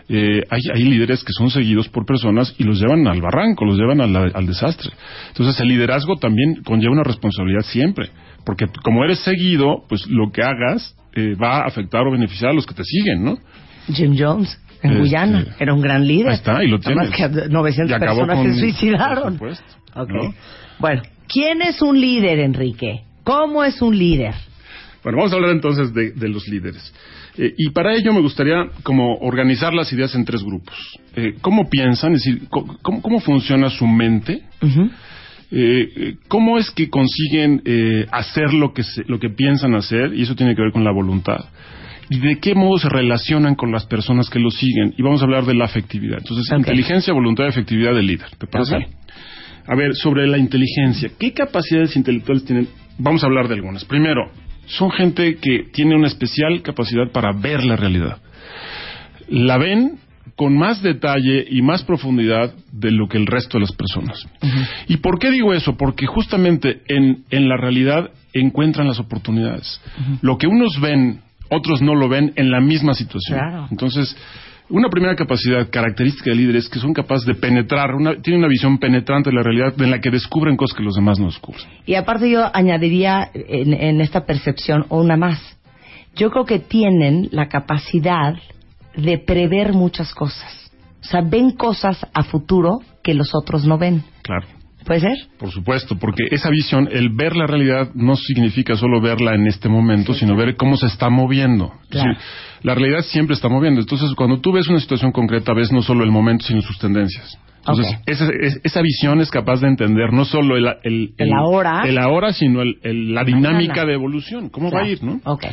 Eh, hay, hay líderes que son seguidos por personas y los llevan al barranco, los llevan al desastre. Entonces el liderazgo también conlleva una responsabilidad siempre, porque como eres seguido, pues lo que hagas eh, va a afectar o beneficiar a los que te siguen, ¿no? Jim Jones, en Este, Guyana. Era un gran líder. Ahí está, y lo tienes. que 900 Y acabó personas con- se suicidaron. Por supuesto, Ok. ¿no? Bueno, ¿quién es un líder, Enrique? ¿Cómo es un líder? Bueno, vamos a hablar entonces de, de los líderes. Eh, y para ello me gustaría como organizar las ideas en tres grupos. Eh, ¿Cómo piensan? Es decir, ¿cómo, cómo funciona su mente? Eh, eh, ¿Cómo es que consiguen eh, hacer lo que, se- lo que piensan hacer? Y eso tiene que ver con la voluntad. ¿Y de qué modo se relacionan con las personas que lo siguen? Y vamos a hablar de la afectividad. Entonces, inteligencia, voluntad y efectividad del líder. ¿Te parece? A ver, sobre la inteligencia. ¿Qué capacidades intelectuales tienen? Vamos a hablar de algunas. Primero, son gente que tiene una especial capacidad para ver la realidad. La ven con más detalle y más profundidad de lo que el resto de las personas. ¿Y por qué digo eso? Porque justamente en, en la realidad encuentran las oportunidades. Lo que unos ven, otros no lo ven en la misma situación. Claro. Entonces, una primera capacidad característica de líderes es que son capaces de penetrar, una, tienen una visión penetrante de la realidad en la que descubren cosas que los demás no descubren. Y aparte yo añadiría en, en esta percepción una más. Yo creo que tienen la capacidad de prever muchas cosas. O sea, ven cosas a futuro que los otros no ven. Claro. ¿Puede ser? Por supuesto, porque esa visión, el ver la realidad, no significa solo verla en este momento, sino ver cómo se está moviendo. Es Claro. decir, la realidad siempre está moviendo. Entonces, cuando tú ves una situación concreta, ves no solo el momento, sino sus tendencias. Entonces, Ok. esa, es- esa visión es capaz de entender no solo el, el, El ahora. el ahora, sino el- el- la dinámica Mañana. de evolución. ¿Cómo va a ir, no? Ok.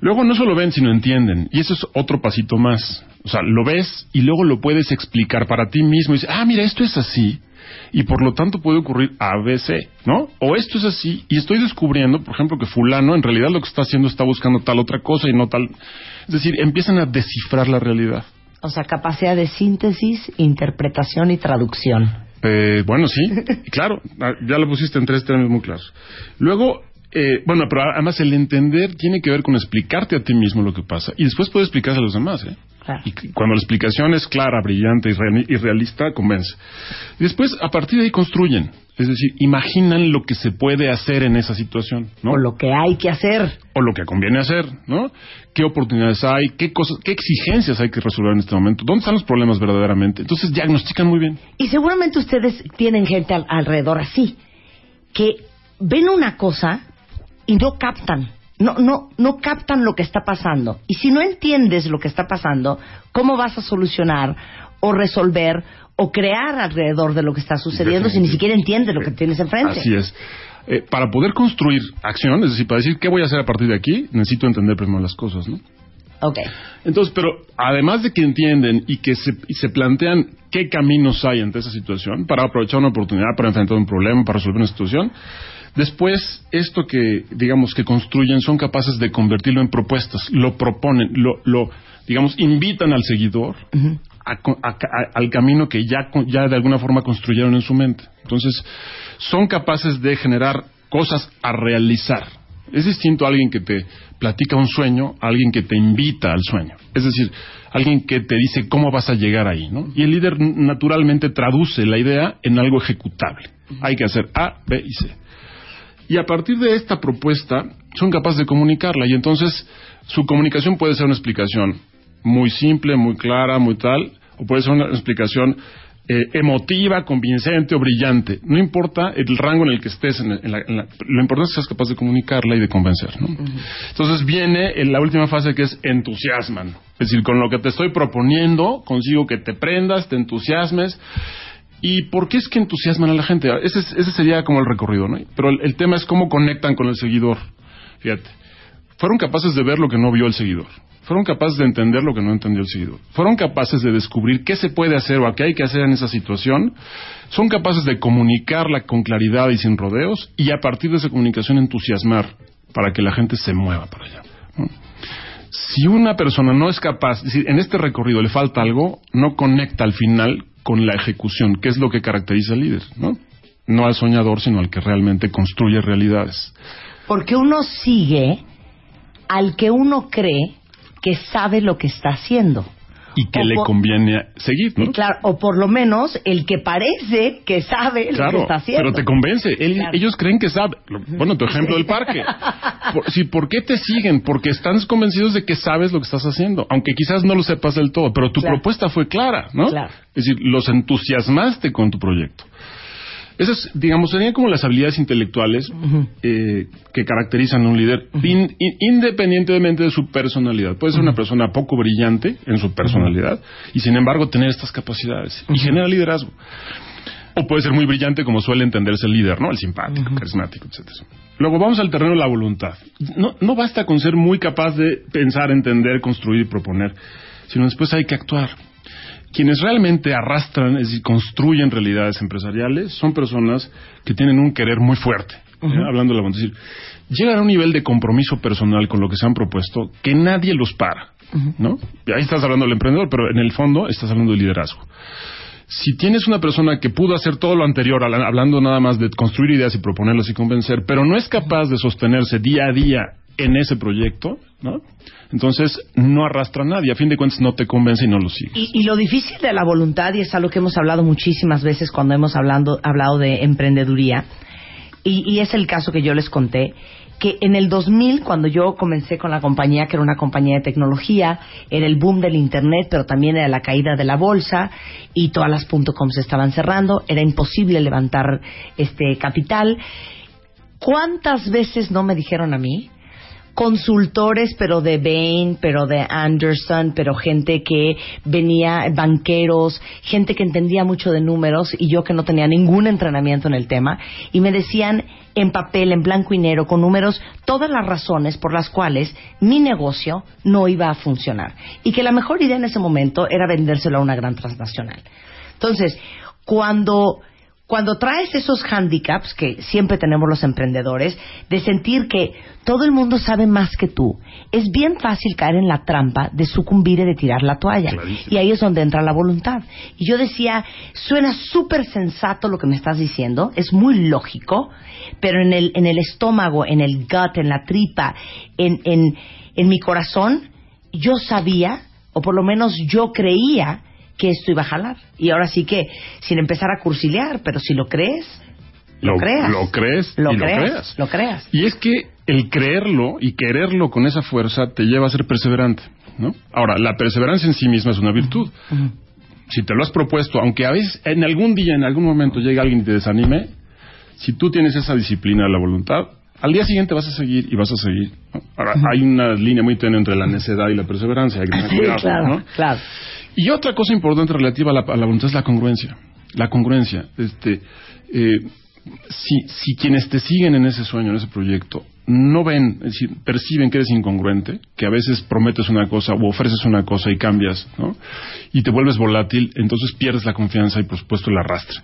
Luego no solo ven, sino entienden. Y eso es otro pasito más. O sea, lo ves y luego lo puedes explicar para ti mismo. Y dices, ah, mira, esto es así. Y por lo tanto puede ocurrir A, B, C, ¿no? O esto es así. Y estoy descubriendo, por ejemplo, que fulano en realidad lo que está haciendo está buscando tal otra cosa y no tal. Es decir, empiezan a descifrar la realidad. O sea, capacidad de síntesis, interpretación y traducción. Eh, bueno, sí, claro, ah, ya lo pusiste en tres términos muy claros. Luego, eh, bueno, pero además el entender tiene que ver con explicarte a ti mismo lo que pasa y después puedes explicarse a los demás, ¿eh? Claro. Y cuando la explicación es clara, brillante y real- y realista, convence. Y después, a partir de ahí, construyen. Es decir, imaginan lo que se puede hacer en esa situación, ¿no? O lo que hay que hacer. o lo que conviene hacer, ¿no? ¿Qué oportunidades hay? ¿Qué cosas, qué exigencias hay que resolver en este momento? ¿Dónde están los problemas verdaderamente? Entonces diagnostican muy bien. Y seguramente ustedes tienen gente al- alrededor así. que ven una cosa y no captan. No, no, no captan lo que está pasando. Y si no entiendes lo que está pasando, ¿cómo vas a solucionar o resolver o crear alrededor de lo que está sucediendo si ni siquiera entiendes lo que tienes enfrente? Así es. Eh, para poder construir acción, es decir, para decir qué voy a hacer a partir de aquí, necesito entender primero las cosas, ¿no? Ok. Entonces, pero además de que entienden y que se, y se plantean qué caminos hay ante esa situación para aprovechar una oportunidad, para enfrentar un problema, para resolver una situación, después esto que, digamos, que construyen son capaces de convertirlo en propuestas, lo proponen, lo, lo digamos, invitan al seguidor a- a- a- al camino que ya, ya de alguna forma construyeron en su mente. Entonces, son capaces de generar cosas a realizar. Es distinto a alguien que te platica un sueño, a alguien que te invita al sueño. Es decir, alguien que te dice cómo vas a llegar ahí, ¿no? Y el líder naturalmente traduce la idea en algo ejecutable. Hay que hacer A, B y C. Y a partir de esta propuesta son capaces de comunicarla y entonces su comunicación puede ser una explicación muy simple, muy clara, muy tal, o puede ser una explicación eh, emotiva, convincente o brillante. No importa el rango en el que estés, en la- en la- en la- lo importante es que seas capaz de comunicarla y de convencer. ¿no? Entonces viene en la última fase que es entusiasman. Es decir, con lo que te estoy proponiendo, consigo que te prendas, te entusiasmes. ¿Y por qué es que entusiasman a la gente? Ese, es- ese sería como el recorrido, ¿no? Pero el, tema es cómo conectan con el seguidor. Fíjate. Fueron capaces de ver lo que no vio el seguidor. Fueron capaces de entender lo que no entendió el seguidor. Fueron capaces de descubrir qué se puede hacer o qué hay que hacer en esa situación. Son capaces de comunicarla con claridad y sin rodeos y a partir de esa comunicación entusiasmar para que la gente se mueva para allá. Si una persona no es capaz, es en este recorrido le falta algo, no conecta al final con la ejecución, que es lo que caracteriza al líder, ¿no? No al soñador, sino al que realmente construye realidades. Porque uno sigue al que uno cree que sabe lo que está haciendo. Y que O le por- conviene seguir, ¿no? Claro, o por lo menos el que parece que sabe lo que está haciendo. pero te convence. Él- Claro. Ellos creen que sabe. Bueno, tu ejemplo del parque. Por, sí, ¿Por qué te siguen? Porque están convencidos de que sabes lo que estás haciendo, aunque quizás no lo sepas del todo, pero tu Claro. propuesta fue clara, ¿no? Claro. Es decir, los entusiasmaste con tu proyecto. Esas, digamos, serían como las habilidades intelectuales eh, que caracterizan a un líder, in- in- independientemente de su personalidad. Puede ser una persona poco brillante en su personalidad y, sin embargo, tener estas capacidades y genera liderazgo. O puede ser muy brillante como suele entenderse el líder, ¿no? El simpático, carismático, etcétera. Luego vamos al terreno de la voluntad. No, no basta con ser muy capaz de pensar, entender, construir y proponer, sino después hay que actuar. Quienes realmente arrastran, es decir, construyen realidades empresariales, son personas que tienen un querer muy fuerte. ¿eh? Hablando de la decir, llegan a un nivel de compromiso personal con lo que se han propuesto que nadie los para. ¿no? Y ahí estás hablando del emprendedor, pero en el fondo estás hablando de liderazgo si tienes una persona que pudo hacer todo lo anterior, habla- hablando nada más de construir ideas y proponerlas y convencer, pero no es capaz de sostenerse día a día en ese proyecto, Entonces no arrastra a nadie, a fin de cuentas no te convence y no lo sigues. Y, lo difícil de la voluntad, y es algo que hemos hablado muchísimas veces cuando hemos hablando, hablado de emprendeduría, y, y es el caso que yo les conté, que en el 2000, cuando yo comencé con la compañía, que era una compañía de tecnología, era el boom del Internet, pero también era la caída de la bolsa, y todas las .com se estaban cerrando, era imposible levantar este capital. ¿Cuántas veces no me dijeron a mí? Consultores, pero de Bain, pero de Anderson, pero gente que venía, banqueros, gente que entendía mucho de números y yo que no tenía ningún entrenamiento en el tema, y me decían en papel, en blanco y negro, con números, todas las razones por las cuales mi negocio no iba a funcionar. Y que la mejor idea en ese momento era vendérselo a una gran transnacional. Entonces, cuando cuando traes esos handicaps que siempre tenemos los emprendedores, de sentir que todo el mundo sabe más que tú, es bien fácil caer en la trampa de sucumbir y de tirar la toalla. Clarísimo. Y ahí es donde entra la voluntad. Y yo decía, suena súper sensato lo que me estás diciendo, es muy lógico, pero en el, en el estómago, en el gut, en la tripa, en, en, en mi corazón, yo sabía, o por lo menos yo creía, que esto iba a jalar. Y ahora sí que, sin empezar a cursilear, pero si lo crees, lo, creas. Lo crees Lo y creas, lo creas. lo creas. Y es que el creerlo y quererlo con esa fuerza te lleva a ser perseverante, ¿no? Ahora, la perseverancia en sí misma es una virtud. Si te lo has propuesto, aunque a veces en algún día, en algún momento llegue alguien y te desanime, Si tú tienes esa disciplina, la voluntad, al día siguiente vas a seguir y vas a seguir. Ahora, hay una línea muy tenue entre la necedad y la perseverancia. Hay que tener cuidado, claro, claro. Y otra cosa importante relativa a la, voluntad es la congruencia. La congruencia. Este, eh, si, si quienes te siguen en ese sueño, en ese proyecto, no ven, es decir, perciben que eres incongruente, que a veces prometes una cosa o ofreces una cosa y cambias, ¿no? Y te vuelves volátil, entonces pierdes la confianza y por supuesto el arrastre.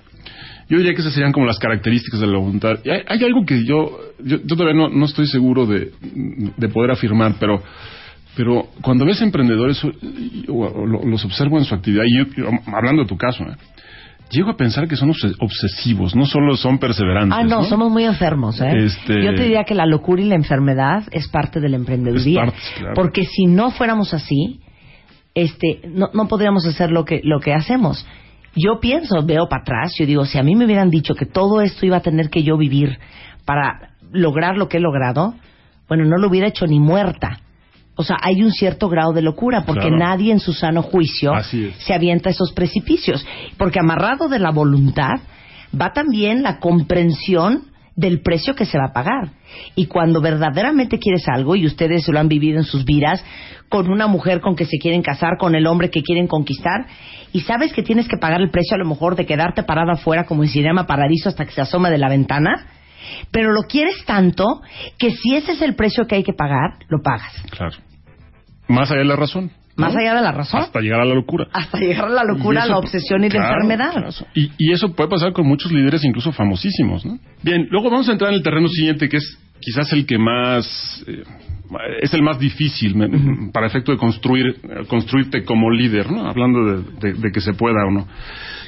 Yo diría que esas serían como las características de la voluntad. Y hay, hay algo que yo, yo, yo todavía no, no, estoy seguro de, de poder afirmar, pero, pero cuando ves emprendedores, los observo en su actividad, y yo, hablando de tu caso, ¿eh? llego a pensar que son obsesivos, no solo son perseverantes. Ah, no, ¿no? somos muy enfermos, ¿eh? Este... Yo te diría que la locura y la enfermedad es parte de la emprendeduría. Parte, claro. Porque si no fuéramos así, este, no, no podríamos hacer lo que, lo que hacemos. Yo pienso, veo para atrás, yo digo, si a mí me hubieran dicho que todo esto iba a tener que yo vivir para lograr lo que he logrado, bueno, no lo hubiera hecho ni muerta. O sea, hay un cierto grado de locura porque Claro. nadie en su sano juicio se avienta a esos precipicios. Porque amarrado de la voluntad va también la comprensión del precio que se va a pagar. Y cuando verdaderamente quieres algo, y ustedes lo han vivido en sus vidas, con una mujer con que se quieren casar, con el hombre que quieren conquistar, y sabes que tienes que pagar el precio a lo mejor de quedarte parada afuera como en Cinema Paradiso hasta que se asoma de la ventana, pero lo quieres tanto que si ese es el precio que hay que pagar, lo pagas. Claro. Más allá de la razón. ¿no? Más allá de la razón. Hasta llegar a la locura. Hasta llegar a la locura, eso- la obsesión y la enfermedad. claro. Y, y eso puede pasar con muchos líderes, incluso famosísimos, ¿no? Bien, luego vamos a entrar en el terreno siguiente, que es quizás el que más... eh, es el más difícil me- para efecto de construir construirte como líder, ¿no? Hablando de, de- de que se pueda o no.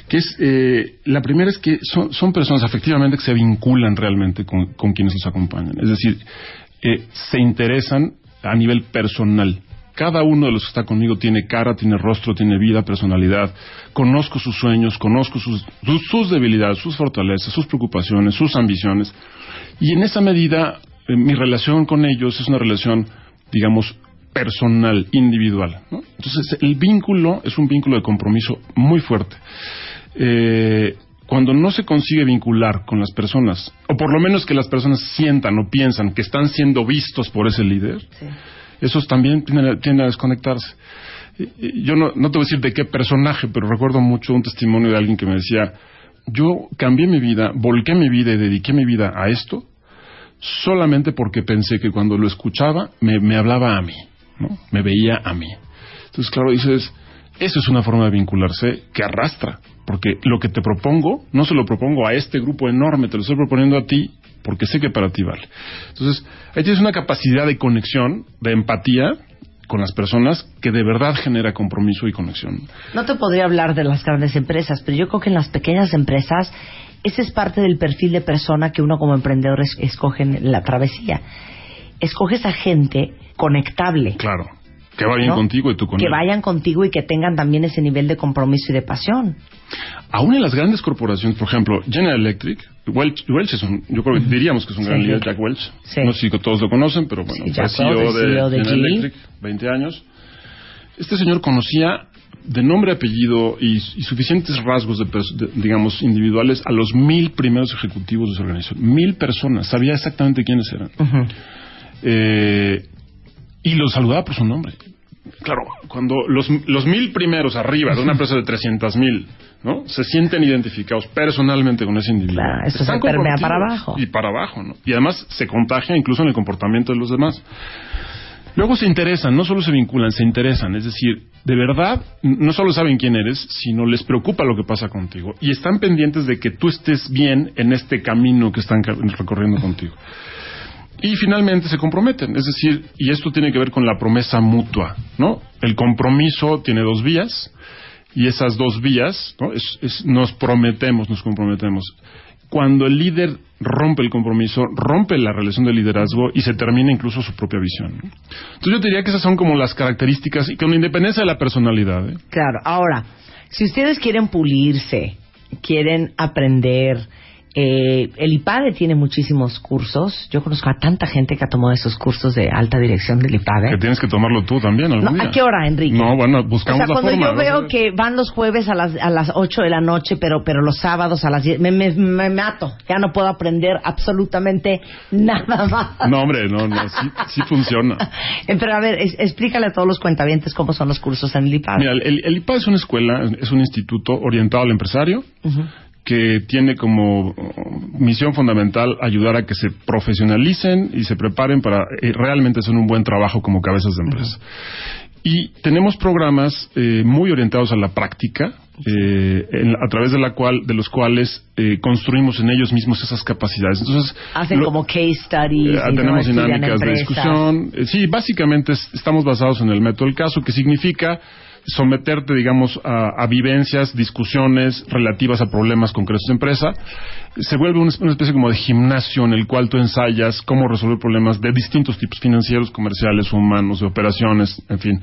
Que es, eh, la primera es que son, son personas efectivamente que se vinculan realmente con, con quienes los acompañan. Es decir, eh, se interesan a nivel personal. Cada uno de los que está conmigo tiene cara, tiene rostro, tiene vida, personalidad. Conozco sus sueños, conozco sus, sus, debilidades, sus fortalezas, sus preocupaciones, sus ambiciones. Y en esa medida, eh, mi relación con ellos es una relación, digamos, personal, individual. ¿no? Entonces, el vínculo es un vínculo de compromiso muy fuerte. Eh, cuando no se consigue vincular con las personas, o por lo menos que las personas sientan o piensan que están siendo vistos por ese líder, esos también tienden tienden a desconectarse. Yo no, no te voy a decir de qué personaje, pero recuerdo mucho un testimonio de alguien que me decía, yo cambié mi vida, volqué mi vida y dediqué mi vida a esto solamente porque pensé que cuando lo escuchaba me, me hablaba a mí, ¿no? me veía a mí. Entonces, claro, dices, eso es una forma de vincularse que arrastra, porque lo que te propongo, no se lo propongo a este grupo enorme, te lo estoy proponiendo a ti porque sé que para ti vale. Entonces, ahí tienes una capacidad de conexión, de empatía con las personas que de verdad genera compromiso y conexión. No te podría hablar de las grandes empresas, pero yo creo que en las pequeñas empresas ese es parte del perfil de persona que uno como emprendedor es- escoge en la travesía. Escoges a gente conectable. Claro. Que vayan ¿no? contigo y tú con Que él. vayan contigo y que tengan también ese nivel de compromiso y de pasión. Aún en las grandes corporaciones, por ejemplo, General Electric, Welch, Welch es un, yo creo que diríamos que es un gran líder, Jack Welch. Sí. No sé si todos lo conocen, pero bueno, Sí, fue CEO de, CEO de General GE. Electric, 20 años. Este señor conocía de nombre, apellido y, y suficientes rasgos, de, digamos, individuales a los mil primeros ejecutivos de su organización. Mil personas, sabía exactamente quiénes eran. Eh, y los saludaba por su nombre. Claro, cuando los, los mil primeros arriba de una empresa de 300 mil, ¿no? Se sienten identificados personalmente con ese individuo. Claro, eso Están se permea para abajo. Y para abajo, ¿no? Y además se contagia incluso en el comportamiento de los demás. Luego se interesan, no solo se vinculan, se interesan. Es decir, de verdad, no solo saben quién eres, sino les preocupa lo que pasa contigo. Y están pendientes de que tú estés bien en este camino que están recorriendo contigo. Y finalmente se comprometen, es decir, y esto tiene que ver con la promesa mutua, ¿no? El compromiso tiene dos vías y esas dos vías, ¿no? Es- es- nos prometemos, nos comprometemos. Cuando el líder rompe el compromiso, rompe la relación de liderazgo y se termina incluso su propia visión. Entonces yo diría que esas son como las características y con independencia de la personalidad. ¿eh? Claro, ahora, si ustedes quieren pulirse, quieren aprender, Eh, el IPADE tiene muchísimos cursos. Yo conozco a tanta gente que ha tomado esos cursos de alta dirección del IPADE. Que tienes que tomarlo tú también algún No, día. ¿A qué hora, Enrique? No, bueno, buscamos o sea, la cuando forma. yo veo que van los jueves a las, a las 8 de la noche, pero, pero los sábados a las 10, me, me, me mato. Ya no puedo aprender absolutamente nada más. No, hombre, no, no, sí, sí funciona. Pero a ver, es- explícale a todos los cuentavientes cómo son los cursos en el IPADE. Mira, el, el IPA es una escuela, es un instituto orientado al empresario que tiene como misión fundamental ayudar a que se profesionalicen y se preparen para eh, realmente hacer un buen trabajo como cabezas de empresa. Y tenemos programas eh, muy orientados a la práctica, eh, en- a través de la cual, de los cuales eh, construimos en ellos mismos esas capacidades. Entonces, Hacen lo- como case studies. eh, tenemos dinámicas de discusión. Eh, sí, básicamente es- estamos basados en el método del caso, que significa someterte, digamos, a, a vivencias, discusiones relativas a problemas concretos de empresa. Se vuelve una, una especie como de gimnasio en el cual tú ensayas cómo resolver problemas de distintos tipos financieros, comerciales, humanos, de operaciones, en fin.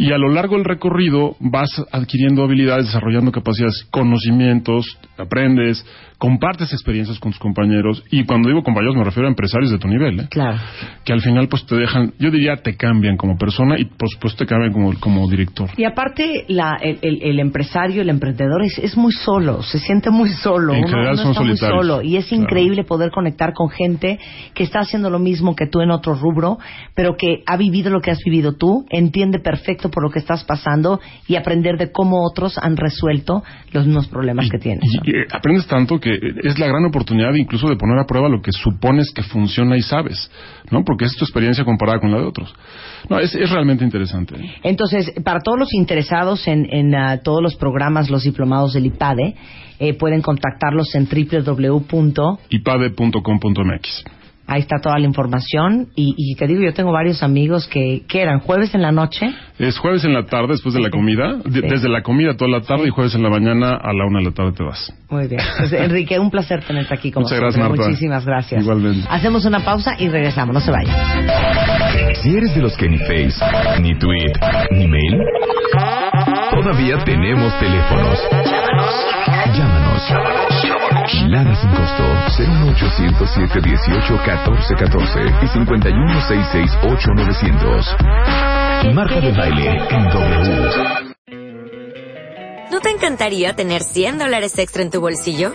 Y a lo largo del recorrido vas adquiriendo habilidades, desarrollando capacidades, conocimientos, aprendes, compartes experiencias con tus compañeros. Y cuando digo compañeros me refiero a empresarios de tu nivel, ¿eh? Claro. que al final pues te dejan, yo diría te cambian como persona y por supuesto te cambian como, como director. Y aparte, la, el, el- el empresario, el emprendedor es, es muy solo, se siente muy solo. En uno- general uno son está muy solitarios. solo. Y es Claro. increíble poder conectar con gente que está haciendo lo mismo que tú en otro rubro, pero que ha vivido lo que has vivido tú, entiende perfecto por lo que estás pasando y aprender de cómo otros han resuelto los mismos problemas que tienes. ¿no? Y, eh, aprendes tanto que es la gran oportunidad incluso de poner a prueba lo que supones que funciona y sabes, ¿no? Porque es tu experiencia comparada con la de otros. No, es, es realmente interesante. Entonces, para todos los interesados en, en, ah, todos los programas, los diplomados del IPADE, eh, pueden contactarlos en www. Ahí está toda la información. Y, y te digo, yo tengo varios amigos que, que eran jueves en la noche. Es jueves en la tarde después de la comida, Sí. desde la comida toda la tarde y jueves en la mañana a la una de la tarde te vas. Muy bien. Pues, Enrique, un placer tenerte aquí como Muchas gracias, siempre. Marta. Muchísimas gracias. Igualmente. Hacemos una pausa y regresamos. No se vayan. Si eres de los que ni Face, ni Tweet, ni Mail, todavía tenemos teléfonos. Llámanos. Lada sin costo 01807 18 14 14 y 5166 900. Marta de baile en W. ¿No te encantaría tener 100 dólares extra en tu bolsillo?